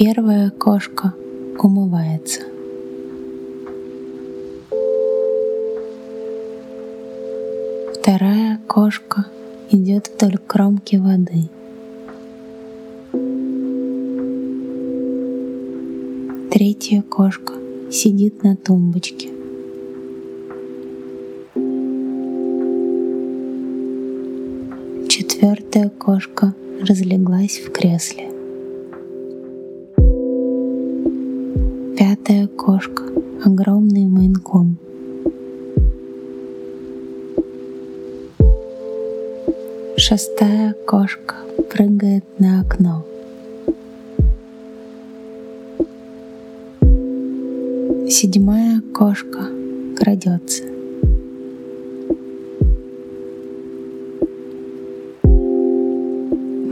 Первая кошка умывается. Вторая кошка идет вдоль кромки воды. Третья кошка сидит на тумбочке. Четвертая кошка разлеглась в кресле. Шестая кошка прыгает на окно. Седьмая кошка крадется.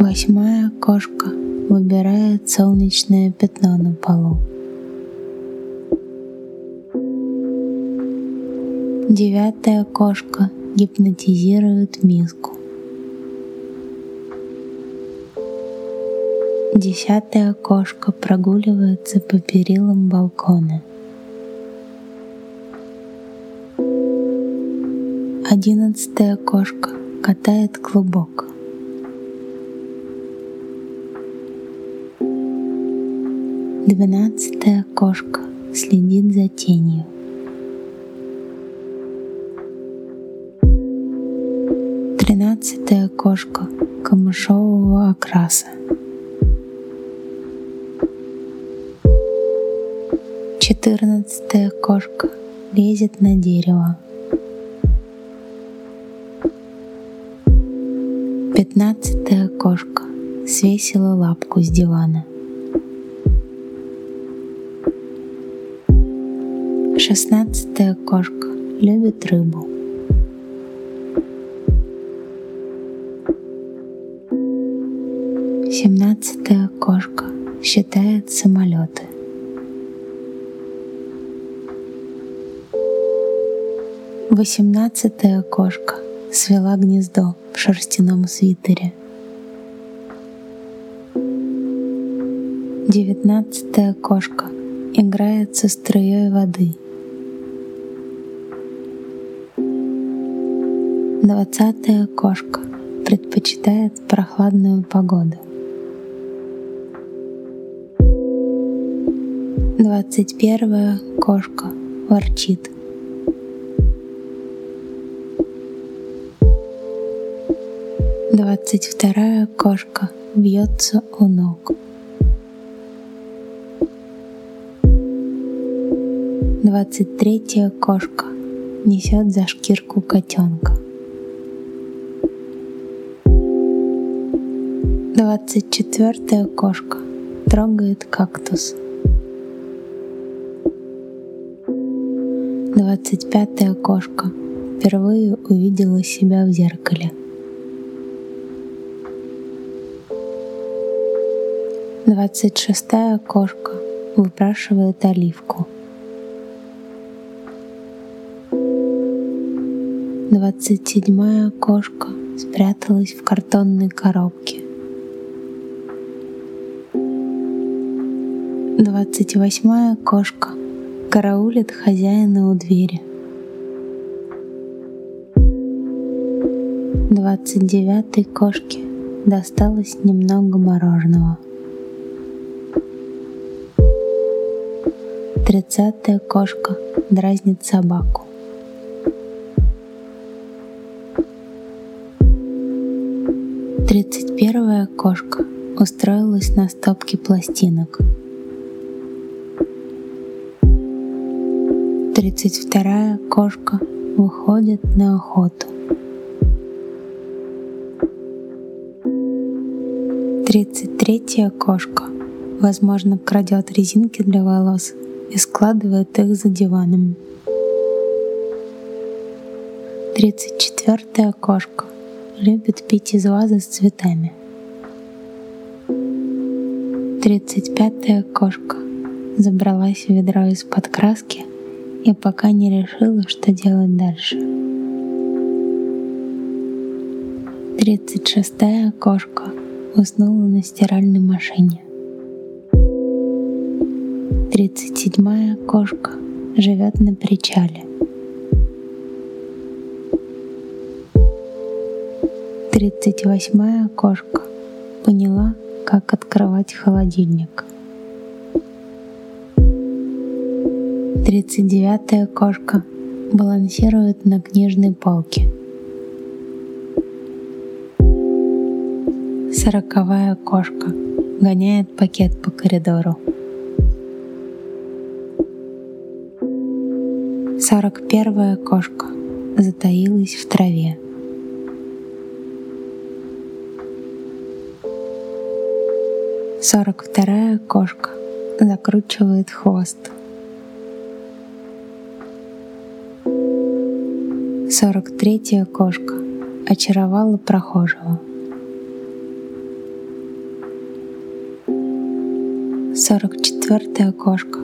Восьмая кошка выбирает солнечное пятно на полу. Девятая кошка гипнотизирует миску. Десятая кошка прогуливается по перилам балкона. Одиннадцатая кошка катает клубок. Двенадцатая кошка следит за тенью. Тринадцатая кошка камышового окраса. Четырнадцатая кошка лезет на дерево. Пятнадцатая кошка свесила лапку с дивана. Шестнадцатая кошка любит рыбу. Семнадцатая кошка считает самолеты. Восемнадцатая кошка свела гнездо в шерстяном свитере. Девятнадцатая кошка играет со струей воды. Двадцатая кошка предпочитает прохладную погоду. Двадцать первая кошка ворчит. Двадцать вторая кошка бьется у ног. Двадцать третья кошка несет за шкирку котенка. Двадцать четвертая кошка трогает кактус. Двадцать пятая кошка впервые увидела себя в зеркале. Двадцать шестая кошка выпрашивает оливку. Двадцать седьмая кошка спряталась в картонной коробке. Двадцать восьмая кошка караулит хозяина у двери. Двадцать девятой кошке досталось немного мороженого. Тридцатая кошка дразнит собаку. Тридцать первая кошка устроилась на стопке пластинок. Тридцать вторая кошка выходит на охоту. Тридцать третья кошка, возможно, крадет резинки для волос и складывает их за диваном. Тридцать четвертая кошка любит пить из вазы с цветами. Тридцать пятая кошка забралась в ведро из-под краски и пока не решила, что делать дальше. Тридцать шестая кошка уснула на стиральной машине. Тридцать седьмая кошка живет на причале. Тридцать восьмая кошка поняла, как открывать холодильник. Тридцать девятая кошка балансирует на книжной полке. Сороковая кошка гоняет пакет по коридору. Сорок первая кошка затаилась в траве. Сорок вторая кошка закручивает хвост. Сорок третья кошка очаровала прохожего. Сорок четвертая кошка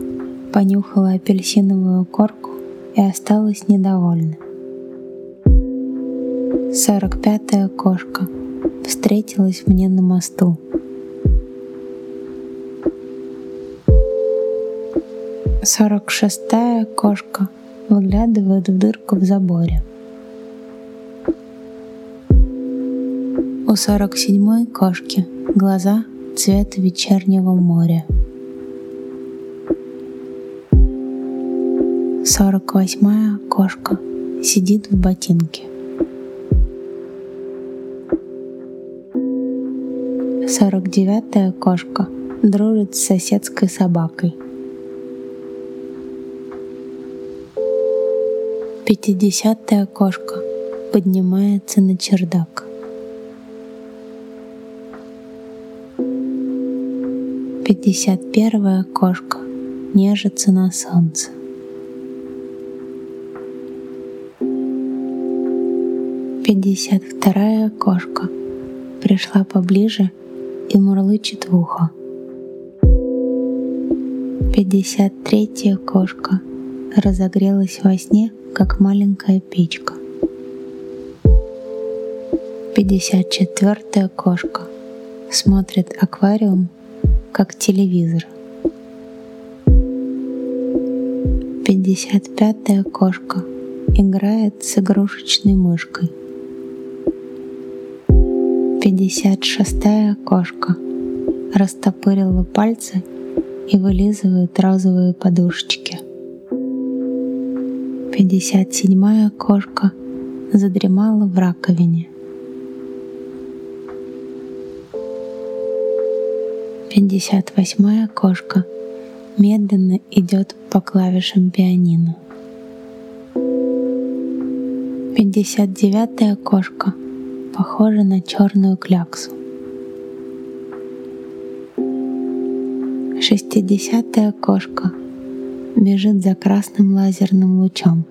понюхала апельсиновую корку и осталась недовольна. Сорок пятая кошка встретилась мне на мосту. Сорок шестая кошка выглядывает в дырку в заборе. У сорок седьмой кошки глаза цвета вечернего моря. Сорок восьмая кошка сидит в ботинке. Сорок девятая кошка дружит с соседской собакой. Пятидесятая кошка поднимается на чердак. Пятьдесят первая кошка нежится на солнце. Пятьдесят вторая кошка пришла поближе и мурлычет в ухо. Пятьдесят третья кошка разогрелась во сне, как маленькая печка. Пятьдесят четвертая кошка смотрит аквариум, как телевизор. Пятьдесят пятая кошка играет с игрушечной мышкой. Пятьдесят шестая кошка растопырила пальцы и вылизывает розовые подушечки. Пятьдесят седьмая кошка задремала в раковине. Пятьдесят восьмая кошка медленно идет по клавишам пианино. Пятьдесят девятая кошка похожа на черную кляксу. Шестидесятая кошка бежит за красным лазерным лучом.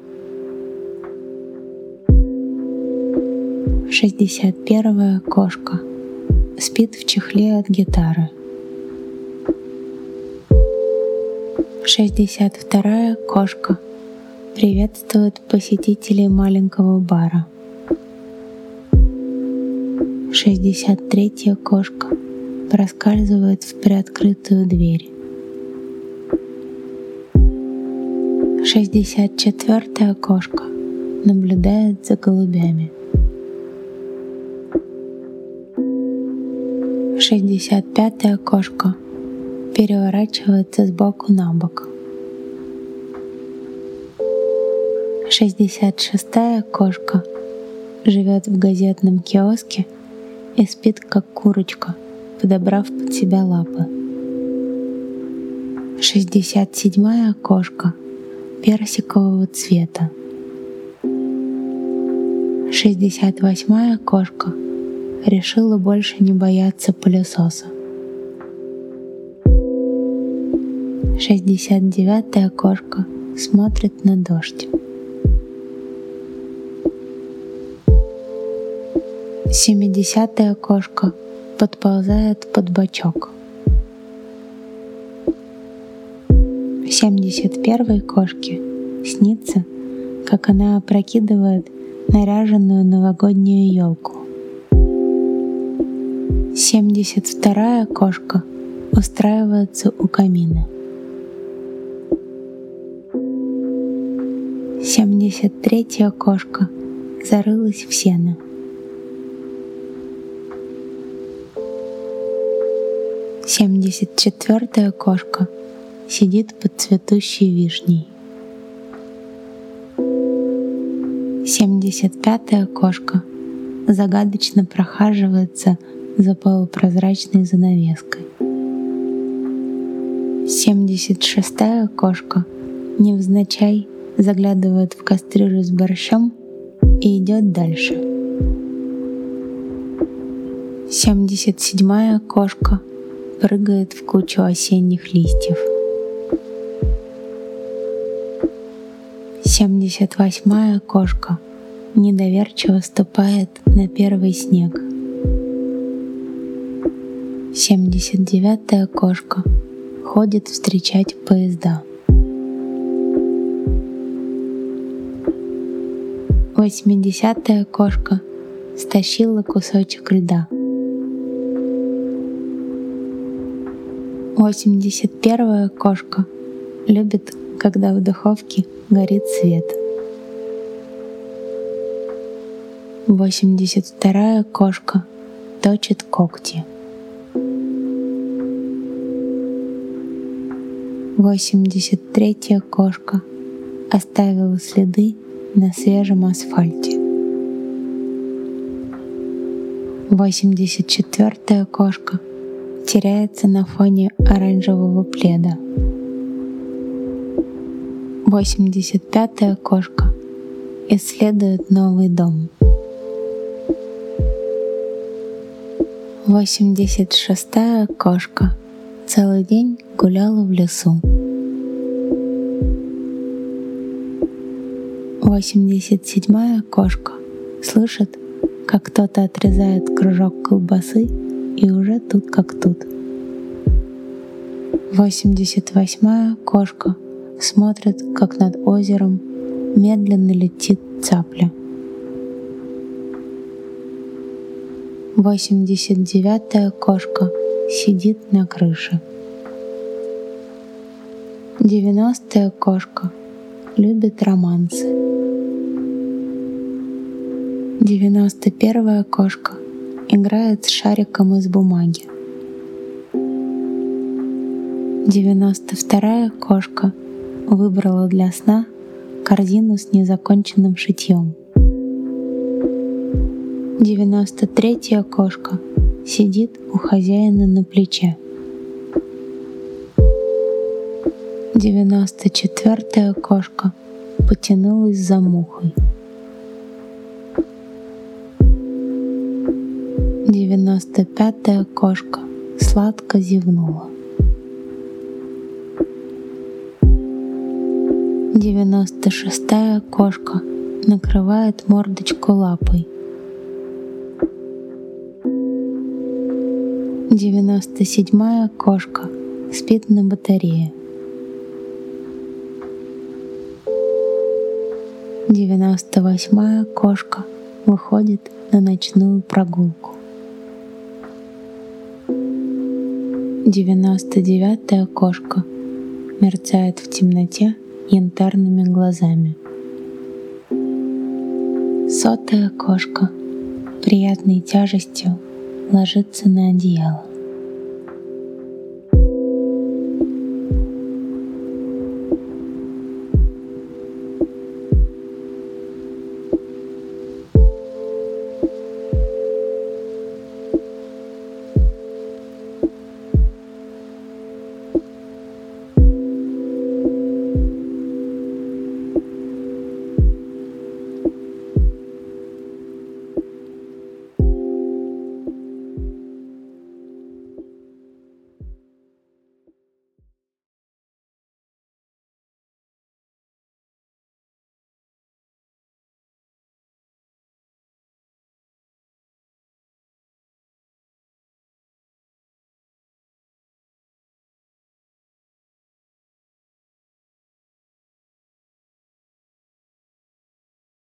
Шестьдесят первая кошка спит в чехле от гитары. Шестьдесят вторая кошка приветствует посетителей маленького бара. 63-я кошка проскальзывает в приоткрытую дверь. 64-я кошка наблюдает за голубями. 65-я кошка переворачивается с боку на бок. 66-я кошка живет в газетном киоске – и спит, как курочка, подобрав под себя лапы. Шестьдесят седьмая кошка персикового цвета. Шестьдесят восьмая кошка решила больше не бояться пылесоса. Шестьдесят девятая кошка смотрит на дождь. Семидесятая кошка подползает под бочок. Семьдесят первой кошке снится, как она опрокидывает наряженную новогоднюю елку. Семьдесят вторая кошка устраивается у камина. Семьдесят третья кошка зарылась в сено. Семьдесят четвертая кошка сидит под цветущей вишней. Семьдесят пятая кошка загадочно прохаживается за полупрозрачной занавеской. Семьдесят шестая кошка невзначай заглядывает в кастрюлю с борщом и идет дальше. Семьдесят седьмая кошка прыгает в кучу осенних листьев. Семьдесят восьмая кошка недоверчиво ступает на первый снег. Семьдесят девятая кошка ходит встречать поезда. Восьмидесятая кошка стащила кусочек льда. Восемьдесят первая кошка любит, когда в духовке горит свет. Восемьдесят вторая кошка точит когти. Восемьдесят третья кошка оставила следы на свежем асфальте. 84-я кошка теряется на фоне оранжевого пледа. 85-я кошка исследует новый дом. 86-я кошка целый день гуляла в лесу. 87-я кошка слышит, как кто-то отрезает кружок колбасы и уже тут как тут. 88-я кошка смотрит, как над озером медленно летит цапля. 89-я кошка сидит на крыше. 90-я кошка любит романсы. Девяносто первая кошка играет с шариком из бумаги. Девяносто вторая кошка выбрала для сна корзину с незаконченным шитьем. Девяносто третья кошка сидит у хозяина на плече. Девяносто четвертая кошка потянулась за мухой. Девяносто пятая кошка сладко зевнула. Девяносто шестая кошка накрывает мордочку лапой. Девяносто седьмая кошка спит на батарее. Девяносто восьмая кошка выходит на ночную прогулку. Девяносто девятая кошка мерцает в темноте янтарными глазами. Сотая кошка приятной тяжестью ложится на одеяло.